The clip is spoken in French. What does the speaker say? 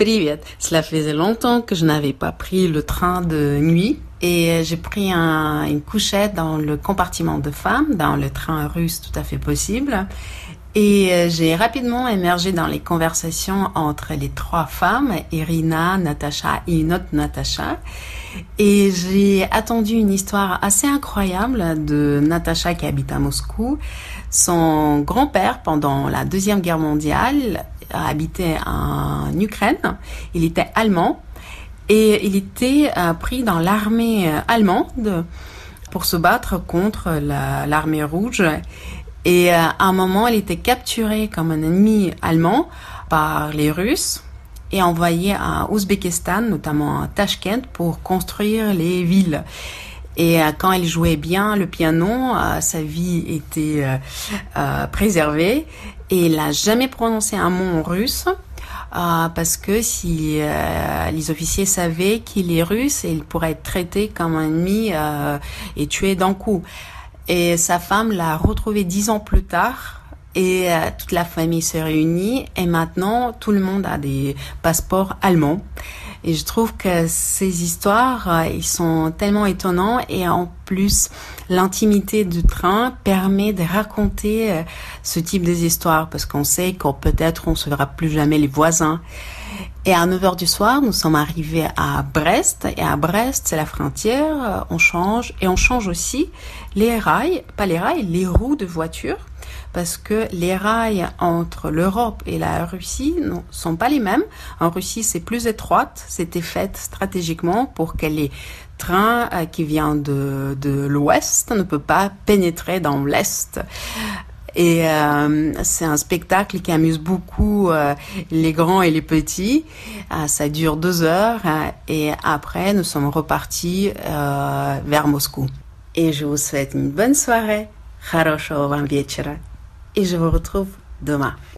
Привет. Cela faisait longtemps que je n'avais pas pris le train de nuit et j'ai pris un, une couchette dans le compartiment de femmes, dans le train russe tout à fait possible. Et j'ai rapidement émergé dans les conversations entre les trois femmes, Irina, Natacha et une autre Natacha. Et j'ai attendu une histoire assez incroyable de Natacha qui habite à Moscou. Son grand-père, pendant la Deuxième Guerre mondiale, habitait en Ukraine. Il était allemand et il était euh, pris dans l'armée euh, allemande pour se battre contre l'armée rouge. Et euh, à un moment, il était capturé comme un ennemi allemand par les Russes et envoyé à Ouzbékistan, notamment à Tashkent, pour construire les villes. Et quand il jouait bien le piano, sa vie était préservée et il n'a jamais prononcé un mot en russe. Euh, parce que si euh, les officiers savaient qu'il est russe, il pourrait être traité comme un ennemi euh, et tué d'un coup. Et sa femme l'a retrouvé dix ans plus tard et toute la famille se réunit et maintenant tout le monde a des passeports allemands. Et je trouve que ces histoires, euh, ils sont tellement étonnants et en plus, l'intimité du train permet de raconter euh, ce type d'histoire parce qu'on sait qu'on peut-être on se verra plus jamais les voisins. Et à 9 heures du soir, nous sommes arrivés à Brest. Et à Brest, c'est la frontière. Euh, on change. Et on change aussi les rails, pas les rails, les roues de voiture parce que les rails entre l'Europe et la Russie ne sont pas les mêmes. En Russie, c'est plus étroite, c'était fait stratégiquement pour que les trains euh, qui viennent de, de l'ouest ne peuvent pas pénétrer dans l'est. Et euh, c'est un spectacle qui amuse beaucoup euh, les grands et les petits. ça dure deux heures et après nous sommes repartis vers Moscou. Et je vous souhaite une bonne soirée. Хорошего вам вечера. je vous retrouve demain.